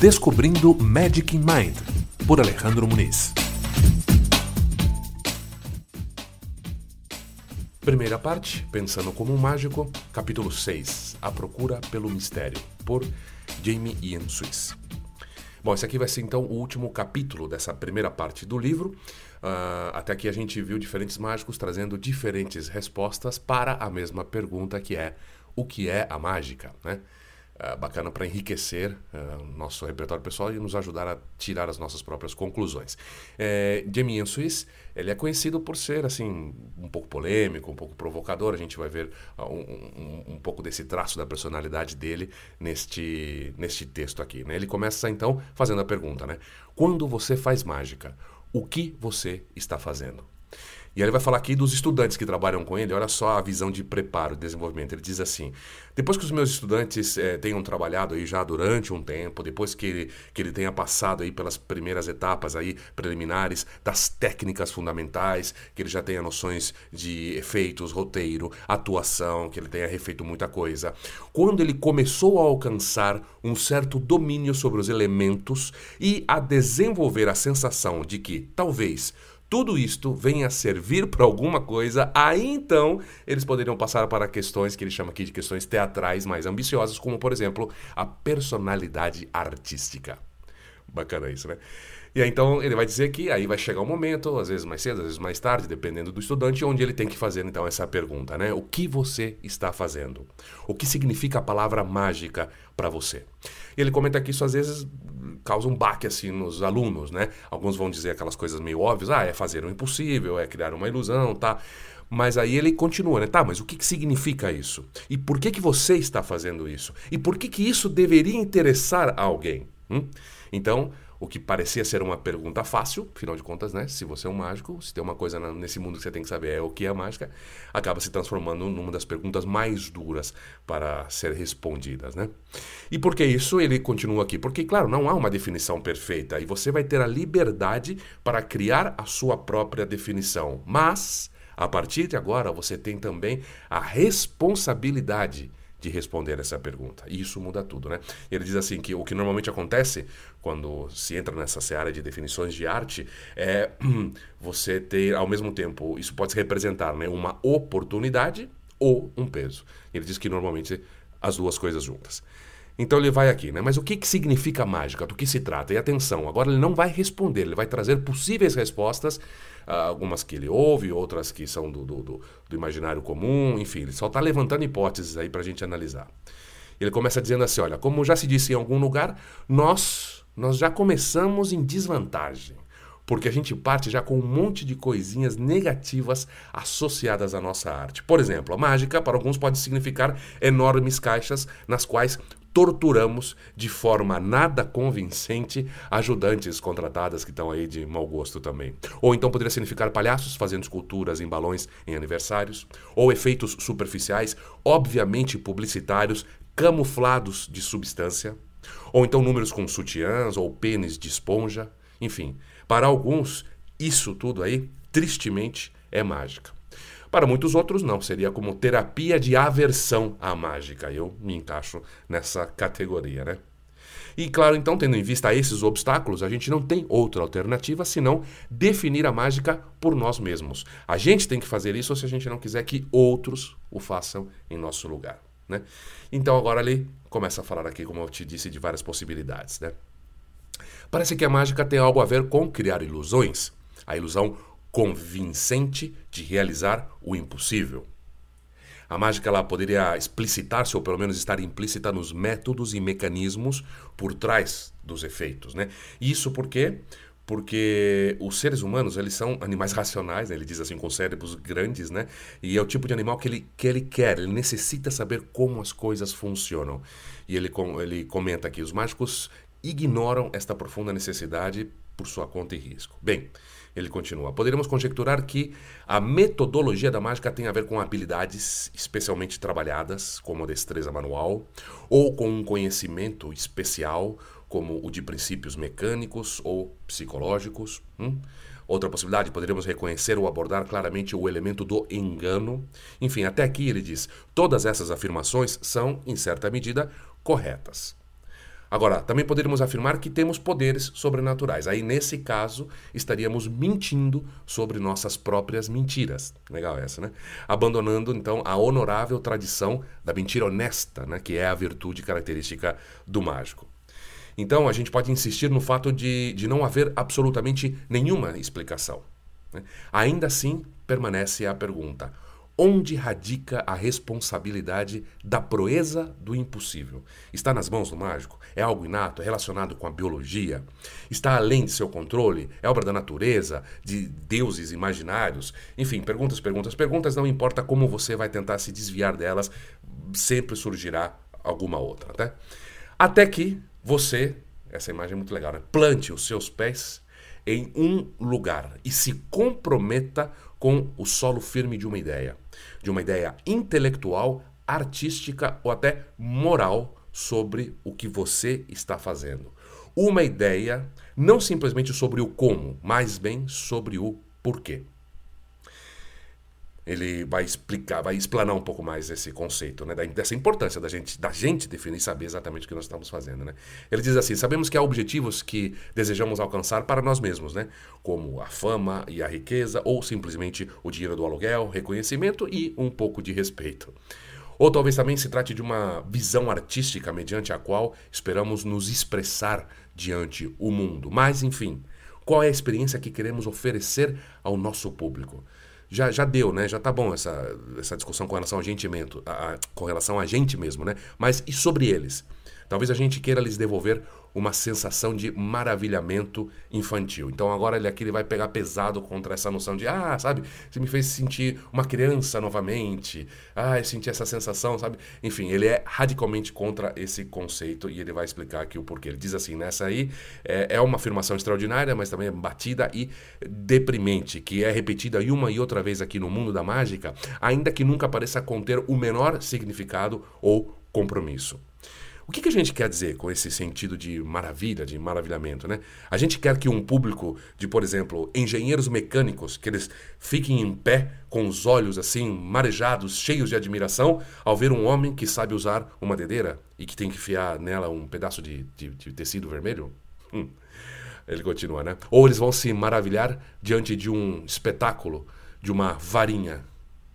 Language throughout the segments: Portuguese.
Descobrindo Magic in Mind, por Alejandro Muniz. Primeira parte, Pensando como um Mágico, capítulo 6, A Procura pelo Mistério, por Jamie Ian Swiss. Bom, esse aqui vai ser então o último capítulo dessa primeira parte do livro. Uh, até aqui a gente viu diferentes mágicos trazendo diferentes respostas para a mesma pergunta que é o que é a mágica, né? Uh, bacana para enriquecer uh, nosso repertório pessoal e nos ajudar a tirar as nossas próprias conclusões. É, Jamie Swiss, ele é conhecido por ser assim um pouco polêmico, um pouco provocador. A gente vai ver uh, um, um, um, pouco desse traço da personalidade dele neste, neste texto aqui. Né? Ele começa então fazendo a pergunta, né? Quando você faz mágica, o que você está fazendo? E ele vai falar aqui dos estudantes que trabalham com ele, olha só a visão de preparo, de desenvolvimento. Ele diz assim: depois que os meus estudantes é, tenham trabalhado aí já durante um tempo, depois que ele, que ele tenha passado aí pelas primeiras etapas aí preliminares das técnicas fundamentais, que ele já tenha noções de efeitos, roteiro, atuação, que ele tenha refeito muita coisa. Quando ele começou a alcançar um certo domínio sobre os elementos e a desenvolver a sensação de que talvez tudo isto venha a servir para alguma coisa, aí então eles poderiam passar para questões que ele chama aqui de questões teatrais mais ambiciosas, como por exemplo a personalidade artística. Bacana isso, né? E aí, então ele vai dizer que aí vai chegar um momento, às vezes mais cedo, às vezes mais tarde, dependendo do estudante, onde ele tem que fazer então essa pergunta, né? O que você está fazendo? O que significa a palavra mágica para você? E ele comenta que isso às vezes causa um baque assim nos alunos, né? Alguns vão dizer aquelas coisas meio óbvias, ah, é fazer o impossível, é criar uma ilusão, tá? Mas aí ele continua, né? Tá, mas o que, que significa isso? E por que, que você está fazendo isso? E por que, que isso deveria interessar a alguém? Hum? Então, o que parecia ser uma pergunta fácil, afinal de contas, né? Se você é um mágico, se tem uma coisa nesse mundo que você tem que saber é o que é mágica, acaba se transformando numa das perguntas mais duras para ser respondidas, né? E por que isso? Ele continua aqui. Porque, claro, não há uma definição perfeita e você vai ter a liberdade para criar a sua própria definição. Mas, a partir de agora, você tem também a responsabilidade de responder essa pergunta. E isso muda tudo, né? Ele diz assim que o que normalmente acontece quando se entra nessa seara de definições de arte é você ter ao mesmo tempo, isso pode representar, né, uma oportunidade ou um peso. Ele diz que normalmente as duas coisas juntas. Então ele vai aqui, né? Mas o que, que significa mágica? Do que se trata? E atenção, agora ele não vai responder, ele vai trazer possíveis respostas algumas que ele ouve, outras que são do, do, do, do imaginário comum, enfim, ele só está levantando hipóteses aí para a gente analisar. Ele começa dizendo assim: olha, como já se disse em algum lugar, nós, nós já começamos em desvantagem porque a gente parte já com um monte de coisinhas negativas associadas à nossa arte. Por exemplo, a mágica para alguns pode significar enormes caixas nas quais torturamos de forma nada convincente ajudantes contratadas que estão aí de mau gosto também. Ou então poderia significar palhaços fazendo esculturas em balões em aniversários, ou efeitos superficiais, obviamente publicitários, camuflados de substância, ou então números com sutiãs ou pênis de esponja, enfim. Para alguns, isso tudo aí, tristemente, é mágica. Para muitos outros, não. Seria como terapia de aversão à mágica. Eu me encaixo nessa categoria, né? E claro, então, tendo em vista esses obstáculos, a gente não tem outra alternativa senão definir a mágica por nós mesmos. A gente tem que fazer isso se a gente não quiser que outros o façam em nosso lugar. Né? Então agora ele começa a falar aqui, como eu te disse, de várias possibilidades. Né? Parece que a mágica tem algo a ver com criar ilusões. A ilusão convincente de realizar o impossível. A mágica ela poderia explicitar-se, ou pelo menos estar implícita nos métodos e mecanismos por trás dos efeitos. Né? Isso porque porque os seres humanos eles são animais racionais, né? ele diz assim, com cérebros grandes, né? E é o tipo de animal que ele, que ele quer, ele necessita saber como as coisas funcionam. E ele, ele comenta aqui, os mágicos ignoram esta profunda necessidade por sua conta e risco. Bem, ele continua: Poderíamos conjecturar que a metodologia da mágica tem a ver com habilidades especialmente trabalhadas, como a destreza manual, ou com um conhecimento especial, como o de princípios mecânicos ou psicológicos. Hum? Outra possibilidade, poderíamos reconhecer ou abordar claramente o elemento do engano. Enfim, até aqui ele diz: todas essas afirmações são, em certa medida, corretas. Agora, também poderíamos afirmar que temos poderes sobrenaturais. Aí, nesse caso, estaríamos mentindo sobre nossas próprias mentiras. Legal essa, né? Abandonando, então, a honorável tradição da mentira honesta, né? que é a virtude característica do mágico. Então, a gente pode insistir no fato de, de não haver absolutamente nenhuma explicação. Né? Ainda assim, permanece a pergunta: onde radica a responsabilidade da proeza do impossível? Está nas mãos do mágico? É algo inato, é relacionado com a biologia? Está além de seu controle? É obra da natureza, de deuses imaginários? Enfim, perguntas, perguntas, perguntas, não importa como você vai tentar se desviar delas, sempre surgirá alguma outra, tá? Até que você, essa imagem é muito legal, né? Plante os seus pés em um lugar e se comprometa com o solo firme de uma ideia, de uma ideia intelectual, artística ou até moral sobre o que você está fazendo. Uma ideia não simplesmente sobre o como, mas bem sobre o porquê ele vai explicar, vai explanar um pouco mais esse conceito, né, dessa importância da gente, da gente definir e saber exatamente o que nós estamos fazendo, né? Ele diz assim: sabemos que há objetivos que desejamos alcançar para nós mesmos, né, como a fama e a riqueza, ou simplesmente o dinheiro do aluguel, reconhecimento e um pouco de respeito. Ou talvez também se trate de uma visão artística mediante a qual esperamos nos expressar diante o mundo. Mas, enfim, qual é a experiência que queremos oferecer ao nosso público? Já, já deu, né? Já tá bom essa, essa discussão com relação a gente, a, a, com relação a gente mesmo, né? Mas e sobre eles? Talvez a gente queira lhes devolver uma sensação de maravilhamento infantil. Então agora ele aqui ele vai pegar pesado contra essa noção de, ah, sabe, você me fez sentir uma criança novamente. Ah, eu senti essa sensação, sabe? Enfim, ele é radicalmente contra esse conceito e ele vai explicar aqui o porquê. Ele diz assim, nessa aí é, é uma afirmação extraordinária, mas também é batida e deprimente, que é repetida uma e outra vez aqui no mundo da mágica, ainda que nunca pareça conter o menor significado ou compromisso. O que, que, a gente quer dizer com esse sentido de maravilha, de maravilhamento, né? A gente quer que um público de, por exemplo, engenheiros mecânicos, que eles fiquem em pé com os olhos assim marejados, cheios de admiração, ao ver um homem que sabe usar uma dedeira e que tem que enfiar nela um pedaço de, de, de tecido vermelho? Hum. Ele continua, né? Ou eles vão se maravilhar diante de um espetáculo de uma varinha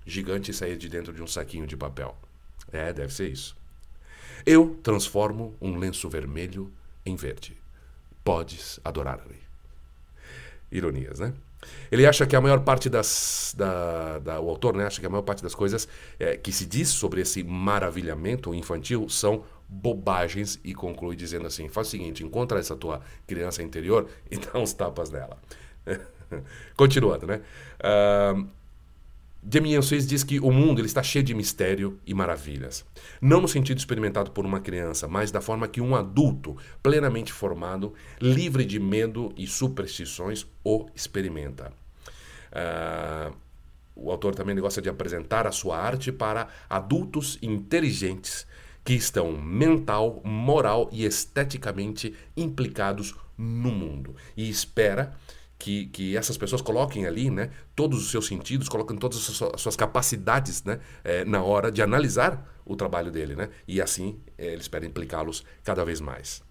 gigante sair de dentro de um saquinho de papel. É, deve ser isso. Eu transformo um lenço vermelho em verde. Podes adorar-me. Ironias, né? Ele acha que a maior parte das. Da, da, o autor né, acha que a maior parte das coisas é, que se diz sobre esse maravilhamento infantil são bobagens e conclui dizendo assim: faz o seguinte, encontra essa tua criança interior e dá uns tapas nela. Continuando, né? Uh, Demian Suez diz que o mundo ele está cheio de mistério e maravilhas. Não no sentido experimentado por uma criança, mas da forma que um adulto, plenamente formado, livre de medo e superstições, o experimenta. Uh, o autor também gosta de apresentar a sua arte para adultos inteligentes que estão mental, moral e esteticamente implicados no mundo. E espera que, que essas pessoas coloquem ali né, todos os seus sentidos, coloquem todas as suas capacidades né, é, na hora de analisar o trabalho dele. Né, e assim é, ele espera implicá-los cada vez mais.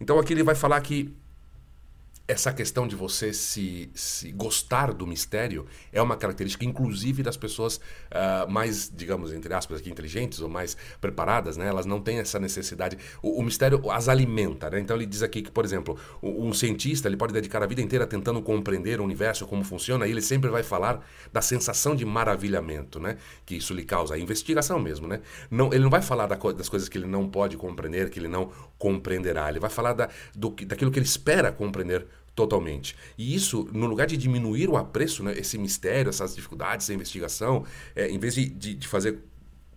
Então aqui ele vai falar que essa questão de você se, se, gostar do mistério é uma característica, inclusive, das pessoas uh, mais, digamos, entre aspas, aqui, inteligentes ou mais preparadas, né? Elas não têm essa necessidade. O, o mistério as alimenta, né? Então ele diz aqui que, por exemplo, um, cientista ele pode dedicar a vida inteira tentando compreender o universo, como funciona, e ele sempre vai falar da sensação de maravilhamento, né? Que isso lhe causa, a investigação mesmo, né? Não, ele não vai falar da, das coisas que ele não pode compreender, que ele não compreenderá. Ele vai falar da, do, daquilo que ele espera compreender totalmente. E isso, no lugar de diminuir o apreço, né, esse mistério, essas dificuldades, essa investigação, é, em vez de, de, de, fazer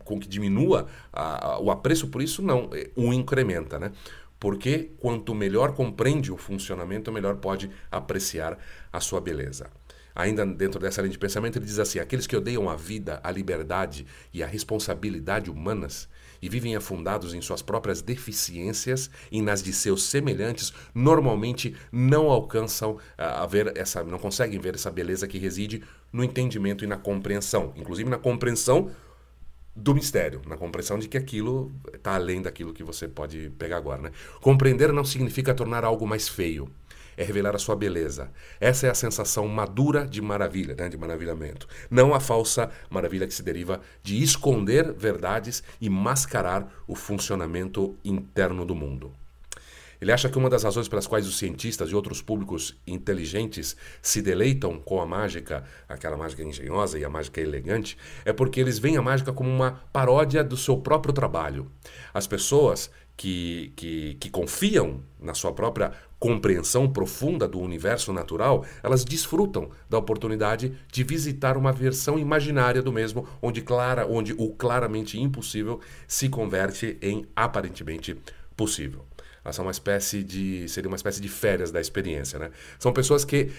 com que diminua a, a, o apreço por isso, não, é, o incrementa, né? Porque quanto melhor compreende o funcionamento, melhor pode apreciar a sua beleza. Ainda dentro dessa linha de pensamento, ele diz assim: aqueles que odeiam a vida, a liberdade e a responsabilidade humanas e vivem afundados em suas próprias deficiências e nas de seus semelhantes, normalmente não alcançam ah, a ver essa, não conseguem ver essa beleza que reside no entendimento e na compreensão, inclusive na compreensão do mistério, na compreensão de que aquilo está além daquilo que você pode pegar agora. Né? Compreender não significa tornar algo mais feio, é revelar a sua beleza. Essa é a sensação madura de maravilha, né? de maravilhamento. Não a falsa maravilha que se deriva de esconder verdades e mascarar o funcionamento interno do mundo. Ele acha que uma das razões pelas quais os cientistas e outros públicos inteligentes se deleitam com a mágica, aquela mágica engenhosa e a mágica elegante, é porque eles veem a mágica como uma paródia do seu próprio trabalho. As pessoas que, que, que confiam na sua própria compreensão profunda do universo natural, elas desfrutam da oportunidade de visitar uma versão imaginária do mesmo, onde, clara, onde o claramente impossível se converte em aparentemente possível. São uma espécie de. seria uma espécie de férias da experiência, né? São pessoas que.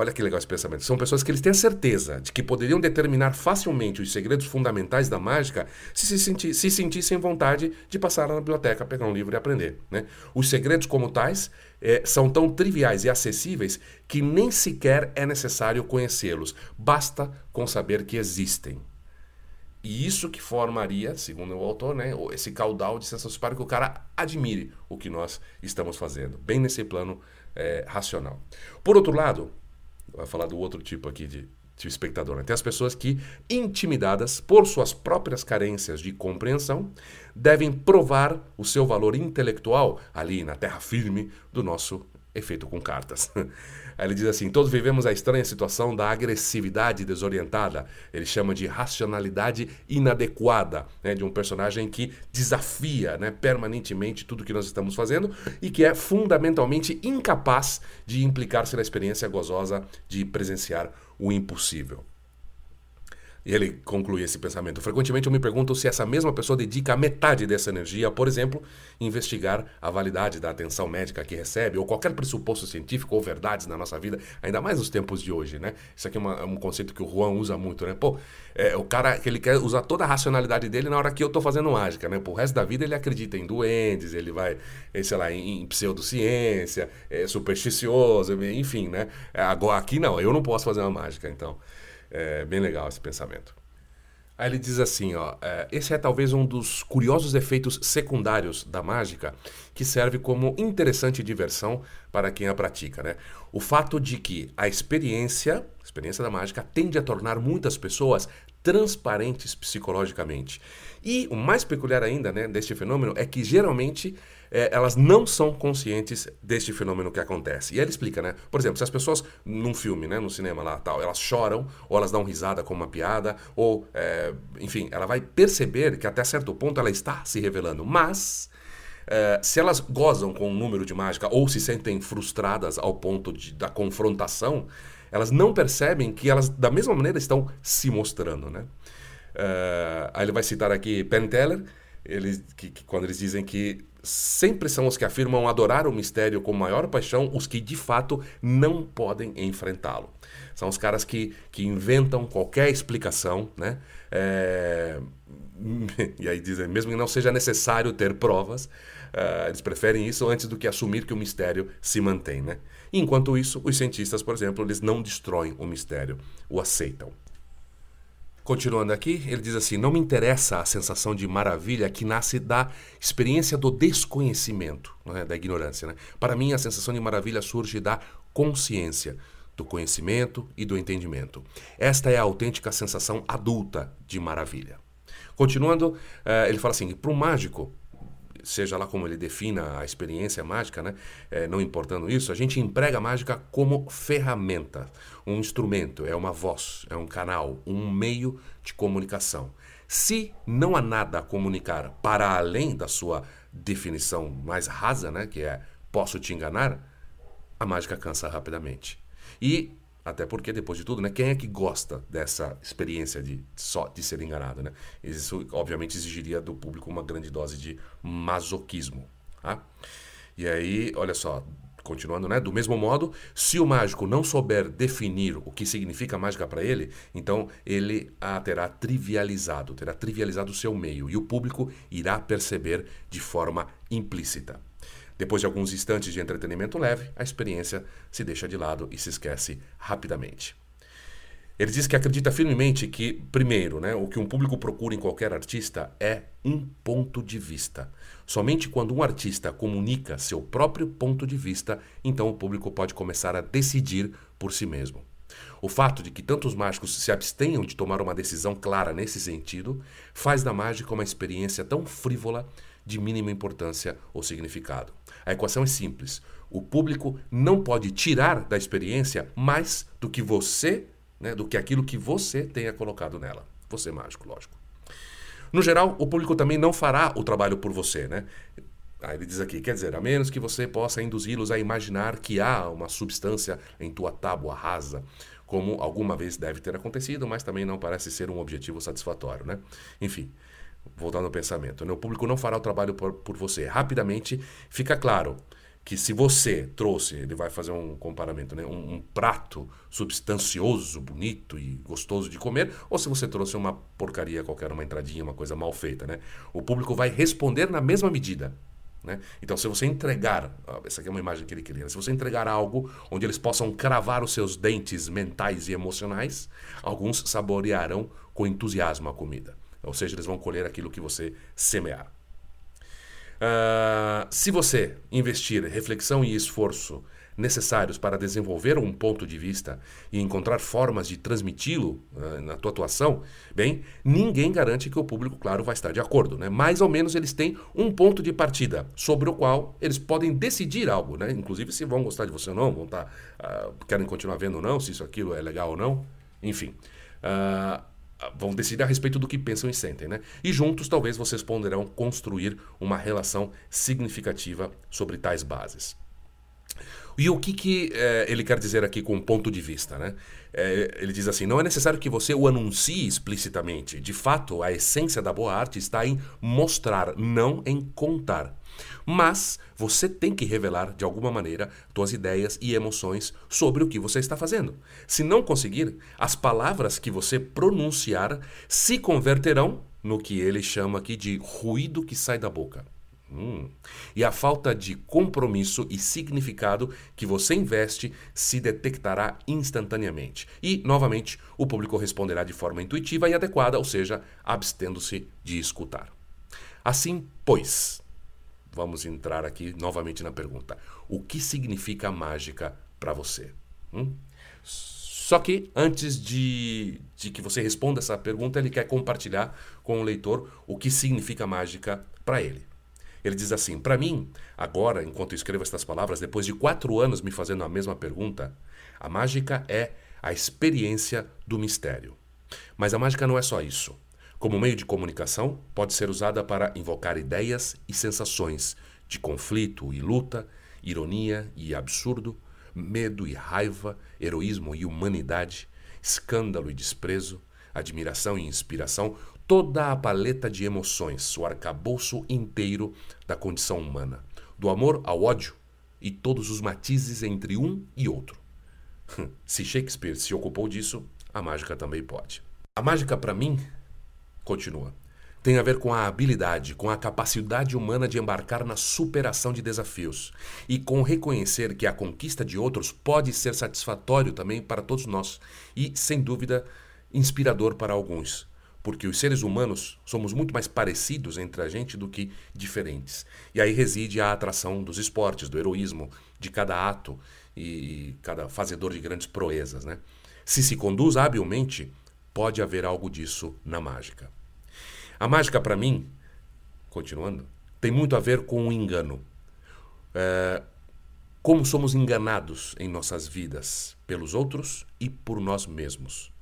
Olha que legal esse pensamento. São pessoas que eles têm a certeza de que poderiam determinar facilmente os segredos fundamentais da mágica se se, senti se sentissem vontade de passar na biblioteca, pegar um livro e aprender. Né? Os segredos, como tais, é, são tão triviais e acessíveis que nem sequer é necessário conhecê-los. Basta com saber que existem. E isso que formaria, segundo o autor, né, esse caudal de sensações para que o cara admire o que nós estamos fazendo, bem nesse plano é, racional. Por outro lado, vai falar do outro tipo aqui de, de espectador, né? tem as pessoas que, intimidadas por suas próprias carências de compreensão, devem provar o seu valor intelectual ali na terra firme do nosso efeito com cartas. Aí ele diz assim: todos vivemos a estranha situação da agressividade desorientada. Ele chama de racionalidade inadequada, né, de um personagem que desafia né, permanentemente tudo que nós estamos fazendo e que é fundamentalmente incapaz de implicar-se na experiência gozosa de presenciar o impossível. E ele conclui esse pensamento. Frequentemente eu me pergunto se essa mesma pessoa dedica metade dessa energia por exemplo, investigar a validade da atenção médica que recebe, ou qualquer pressuposto científico ou verdades na nossa vida, ainda mais nos tempos de hoje, né? Isso aqui é, uma, é um conceito que o Juan usa muito, né? Pô, é, o cara que ele quer usar toda a racionalidade dele na hora que eu tô fazendo mágica, né? Pro resto da vida ele acredita em duendes, ele vai, sei lá, em, em pseudociência, é supersticioso, enfim, né? Agora, aqui não, eu não posso fazer uma mágica, então... É bem legal esse pensamento. Aí ele diz assim, ó, é, esse é talvez um dos curiosos efeitos secundários da mágica que serve como interessante diversão para quem a pratica, né? O fato de que a experiência, a experiência da mágica, tende a tornar muitas pessoas transparentes psicologicamente. E o mais peculiar ainda, né, deste fenômeno é que geralmente é, elas não são conscientes deste fenômeno que acontece. E ele explica, né? Por exemplo, se as pessoas num filme, né, no cinema lá, tal, elas choram, ou elas dão risada com uma piada, ou, é, enfim, ela vai perceber que até certo ponto ela está se revelando. Mas é, se elas gozam com um número de mágica ou se sentem frustradas ao ponto de, da confrontação, elas não percebem que elas, da mesma maneira, estão se mostrando, né? Uh, aí ele vai citar aqui Penn Teller, eles, que, que, quando eles dizem que sempre são os que afirmam adorar o mistério com maior paixão os que de fato não podem enfrentá-lo. São os caras que, que inventam qualquer explicação, né? É... E aí dizem, mesmo que não seja necessário ter provas, uh, eles preferem isso antes do que assumir que o mistério se mantém, né? Enquanto isso, os cientistas, por exemplo, eles não destroem o mistério, o aceitam. Continuando aqui, ele diz assim: Não me interessa a sensação de maravilha que nasce da experiência do desconhecimento, é? da ignorância. Né? Para mim, a sensação de maravilha surge da consciência, do conhecimento e do entendimento. Esta é a autêntica sensação adulta de maravilha. Continuando, uh, ele fala assim: para o mágico, seja lá como ele defina a experiência mágica, né? É, não importando isso, a gente emprega a mágica como ferramenta, um instrumento, é uma voz, é um canal, um meio de comunicação. Se não há nada a comunicar para além da sua definição mais rasa, né, que é posso te enganar, a mágica cansa rapidamente. E até porque, depois de tudo, né, quem é que gosta dessa experiência de só de ser enganado? Né? Isso, obviamente, exigiria do público uma grande dose de masoquismo. Tá? E aí, olha só, continuando, né? Do mesmo modo, se o mágico não souber definir o que significa mágica para ele, então ele a terá trivializado, terá trivializado o seu meio e o público irá perceber de forma implícita. Depois de alguns instantes de entretenimento leve, a experiência se deixa de lado e se esquece rapidamente. Ele diz que acredita firmemente que, primeiro, né, o que um público procura em qualquer artista é um ponto de vista. Somente quando um artista comunica seu próprio ponto de vista, então o público pode começar a decidir por si mesmo. O fato de que tantos mágicos se abstenham de tomar uma decisão clara nesse sentido faz da mágica uma experiência tão frívola de mínima importância ou significado. A equação é simples. O público não pode tirar da experiência mais do que você, né, do que aquilo que você tenha colocado nela. Você mágico, lógico. No geral, o público também não fará o trabalho por você, né? Aí ele diz aqui, quer dizer, a menos que você possa induzi-los a imaginar que há uma substância em tua tábua rasa, como alguma vez deve ter acontecido, mas também não parece ser um objetivo satisfatório, né? Enfim, voltando ao pensamento, né? o público não fará o trabalho por, por você. Rapidamente fica claro que se você trouxe, ele vai fazer um comparamento, né? Um, um, prato substancioso, bonito e gostoso de comer, ou se você trouxe uma porcaria qualquer, uma entradinha, uma coisa mal feita, né? O público vai responder na mesma medida. Né? Então, se você entregar, essa aqui é uma imagem que ele queria, né? se você entregar algo onde eles possam cravar os seus dentes mentais e emocionais, alguns saborearão com entusiasmo a comida. Ou seja, eles vão colher aquilo que você semear. Uh, se você investir reflexão e esforço necessários para desenvolver um ponto de vista e encontrar formas de transmiti-lo uh, na tua atuação, bem, ninguém garante que o público, claro, vai estar de acordo. Né? Mais ou menos eles têm um ponto de partida sobre o qual eles podem decidir algo, né? inclusive se vão gostar de você ou não, vão estar, uh, querem continuar vendo ou não, se isso aquilo é legal ou não, enfim. Uh, vão decidir a respeito do que pensam e sentem, né? E juntos talvez vocês poderão construir uma relação significativa sobre tais bases. E o que, que é, ele quer dizer aqui com ponto de vista? Né? É, ele diz assim: não é necessário que você o anuncie explicitamente. De fato, a essência da boa arte está em mostrar, não em contar. Mas você tem que revelar, de alguma maneira, suas ideias e emoções sobre o que você está fazendo. Se não conseguir, as palavras que você pronunciar se converterão no que ele chama aqui de ruído que sai da boca. Hum. E a falta de compromisso e significado que você investe se detectará instantaneamente. E, novamente, o público responderá de forma intuitiva e adequada, ou seja, abstendo-se de escutar. Assim, pois, vamos entrar aqui novamente na pergunta: o que significa mágica para você? Hum? Só que antes de, de que você responda essa pergunta, ele quer compartilhar com o leitor o que significa mágica para ele. Ele diz assim: Para mim, agora, enquanto escrevo estas palavras, depois de quatro anos me fazendo a mesma pergunta, a mágica é a experiência do mistério. Mas a mágica não é só isso. Como meio de comunicação, pode ser usada para invocar ideias e sensações de conflito e luta, ironia e absurdo, medo e raiva, heroísmo e humanidade, escândalo e desprezo, admiração e inspiração, toda a paleta de emoções, o arcabouço inteiro da condição humana, do amor ao ódio e todos os matizes entre um e outro. se Shakespeare se ocupou disso, a mágica também pode. A mágica, para mim, continua, tem a ver com a habilidade, com a capacidade humana de embarcar na superação de desafios e com reconhecer que a conquista de outros pode ser satisfatório também para todos nós e, sem dúvida, inspirador para alguns porque os seres humanos somos muito mais parecidos entre a gente do que diferentes. E aí reside a atração dos esportes, do heroísmo, de cada ato e cada fazedor de grandes proezas. Né? Se se conduz habilmente, pode haver algo disso na mágica. A mágica, para mim, continuando, tem muito a ver com o engano. É, como somos enganados em nossas vidas pelos outros e por nós mesmos.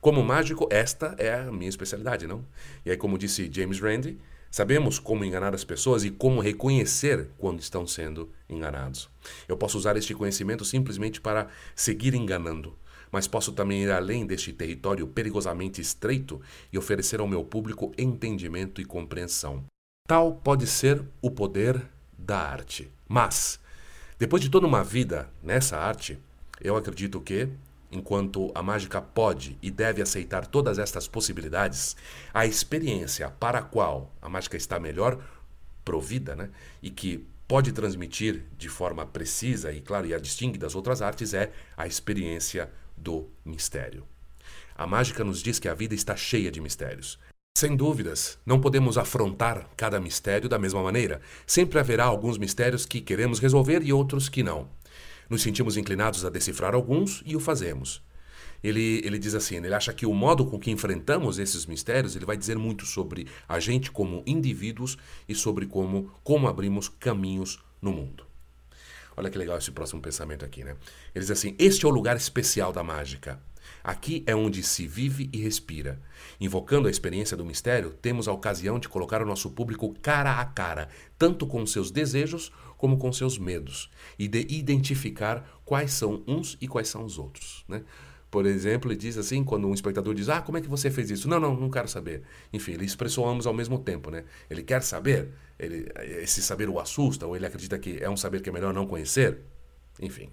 Como mágico, esta é a minha especialidade, não? E aí, como disse James Randi, sabemos como enganar as pessoas e como reconhecer quando estão sendo enganados. Eu posso usar este conhecimento simplesmente para seguir enganando, mas posso também ir além deste território perigosamente estreito e oferecer ao meu público entendimento e compreensão. Tal pode ser o poder da arte. Mas, depois de toda uma vida nessa arte, eu acredito que Enquanto a mágica pode e deve aceitar todas estas possibilidades, a experiência para a qual a mágica está melhor provida, né, e que pode transmitir de forma precisa e claro e a distingue das outras artes é a experiência do mistério. A mágica nos diz que a vida está cheia de mistérios. Sem dúvidas, não podemos afrontar cada mistério da mesma maneira. Sempre haverá alguns mistérios que queremos resolver e outros que não. Nos sentimos inclinados a decifrar alguns e o fazemos. Ele, ele diz assim, ele acha que o modo com que enfrentamos esses mistérios, ele vai dizer muito sobre a gente como indivíduos e sobre como, como abrimos caminhos no mundo. Olha que legal esse próximo pensamento aqui, né? Ele diz assim: Este é o lugar especial da mágica. Aqui é onde se vive e respira. Invocando a experiência do mistério, temos a ocasião de colocar o nosso público cara a cara, tanto com seus desejos como com seus medos, e de identificar quais são uns e quais são os outros. Né? Por exemplo, ele diz assim, quando um espectador diz, ah, como é que você fez isso? Não, não, não quero saber. Enfim, ele expressou ambos ao mesmo tempo, né? Ele quer saber, ele, esse saber o assusta, ou ele acredita que é um saber que é melhor não conhecer. Enfim.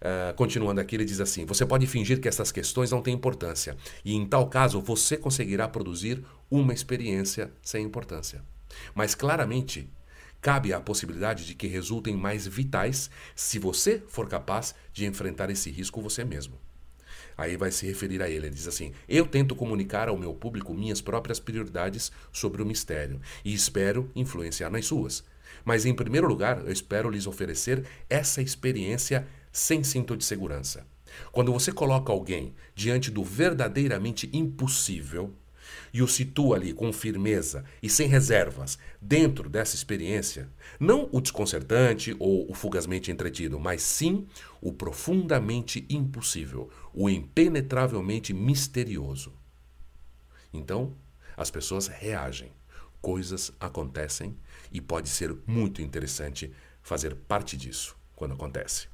Uh, continuando aqui, ele diz assim: Você pode fingir que essas questões não têm importância, e em tal caso você conseguirá produzir uma experiência sem importância. Mas claramente, cabe a possibilidade de que resultem mais vitais se você for capaz de enfrentar esse risco você mesmo. Aí vai se referir a ele. Ele diz assim: Eu tento comunicar ao meu público minhas próprias prioridades sobre o mistério e espero influenciar nas suas. Mas, em primeiro lugar, eu espero lhes oferecer essa experiência sem cinto de segurança. Quando você coloca alguém diante do verdadeiramente impossível e o situa ali com firmeza e sem reservas dentro dessa experiência, não o desconcertante ou o fugazmente entretido, mas sim o profundamente impossível, o impenetravelmente misterioso. Então, as pessoas reagem, coisas acontecem e pode ser muito interessante fazer parte disso quando acontece.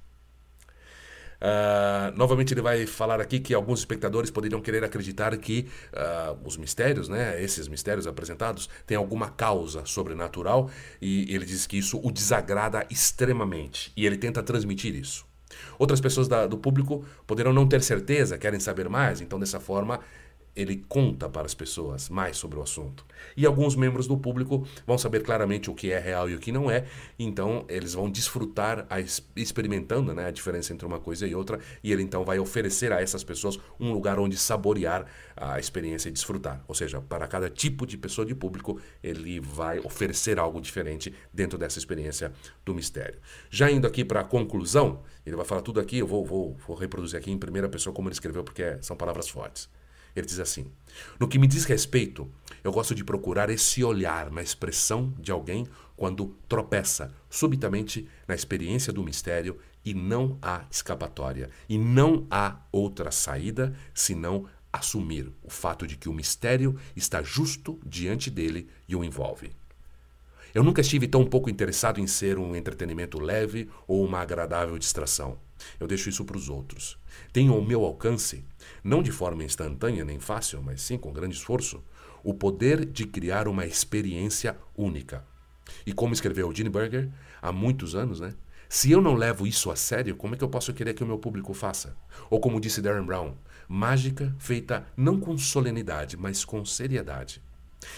Uh, novamente ele vai falar aqui que alguns espectadores poderiam querer acreditar que uh, os mistérios, né, esses mistérios apresentados, têm alguma causa sobrenatural e ele diz que isso o desagrada extremamente e ele tenta transmitir isso. Outras pessoas da, do público poderão não ter certeza, querem saber mais, então dessa forma ele conta para as pessoas mais sobre o assunto. E alguns membros do público vão saber claramente o que é real e o que não é, então eles vão desfrutar a, experimentando né, a diferença entre uma coisa e outra, e ele então vai oferecer a essas pessoas um lugar onde saborear a experiência e desfrutar. Ou seja, para cada tipo de pessoa de público, ele vai oferecer algo diferente dentro dessa experiência do mistério. Já indo aqui para a conclusão, ele vai falar tudo aqui, eu vou, vou, vou reproduzir aqui em primeira pessoa como ele escreveu, porque são palavras fortes. Ele diz assim: No que me diz respeito, eu gosto de procurar esse olhar na expressão de alguém quando tropeça subitamente na experiência do mistério e não há escapatória, e não há outra saída senão assumir o fato de que o mistério está justo diante dele e o envolve. Eu nunca estive tão pouco interessado em ser um entretenimento leve ou uma agradável distração. Eu deixo isso para os outros. Tenho ao meu alcance, não de forma instantânea nem fácil, mas sim com grande esforço, o poder de criar uma experiência única. E como escreveu Gene Berger há muitos anos, né? Se eu não levo isso a sério, como é que eu posso querer que o meu público faça? Ou como disse Darren Brown, mágica feita não com solenidade, mas com seriedade.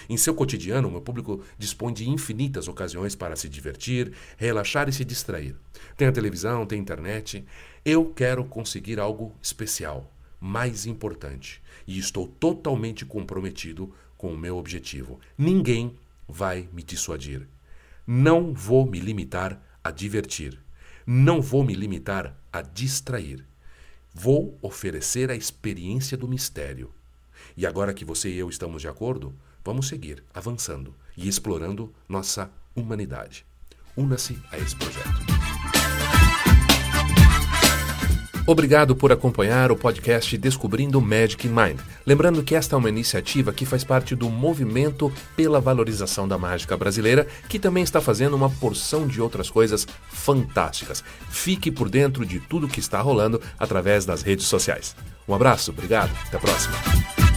Em seu cotidiano, o meu público dispõe de infinitas ocasiões para se divertir, relaxar e se distrair. Tem a televisão, tem a internet. Eu quero conseguir algo especial, mais importante, e estou totalmente comprometido com o meu objetivo. Ninguém vai me dissuadir. Não vou me limitar a divertir. Não vou me limitar a distrair. Vou oferecer a experiência do mistério. E agora que você e eu estamos de acordo, Vamos seguir avançando e explorando nossa humanidade. Una-se a esse projeto. Obrigado por acompanhar o podcast Descobrindo Magic in Mind. Lembrando que esta é uma iniciativa que faz parte do movimento pela valorização da mágica brasileira, que também está fazendo uma porção de outras coisas fantásticas. Fique por dentro de tudo que está rolando através das redes sociais. Um abraço, obrigado, até a próxima.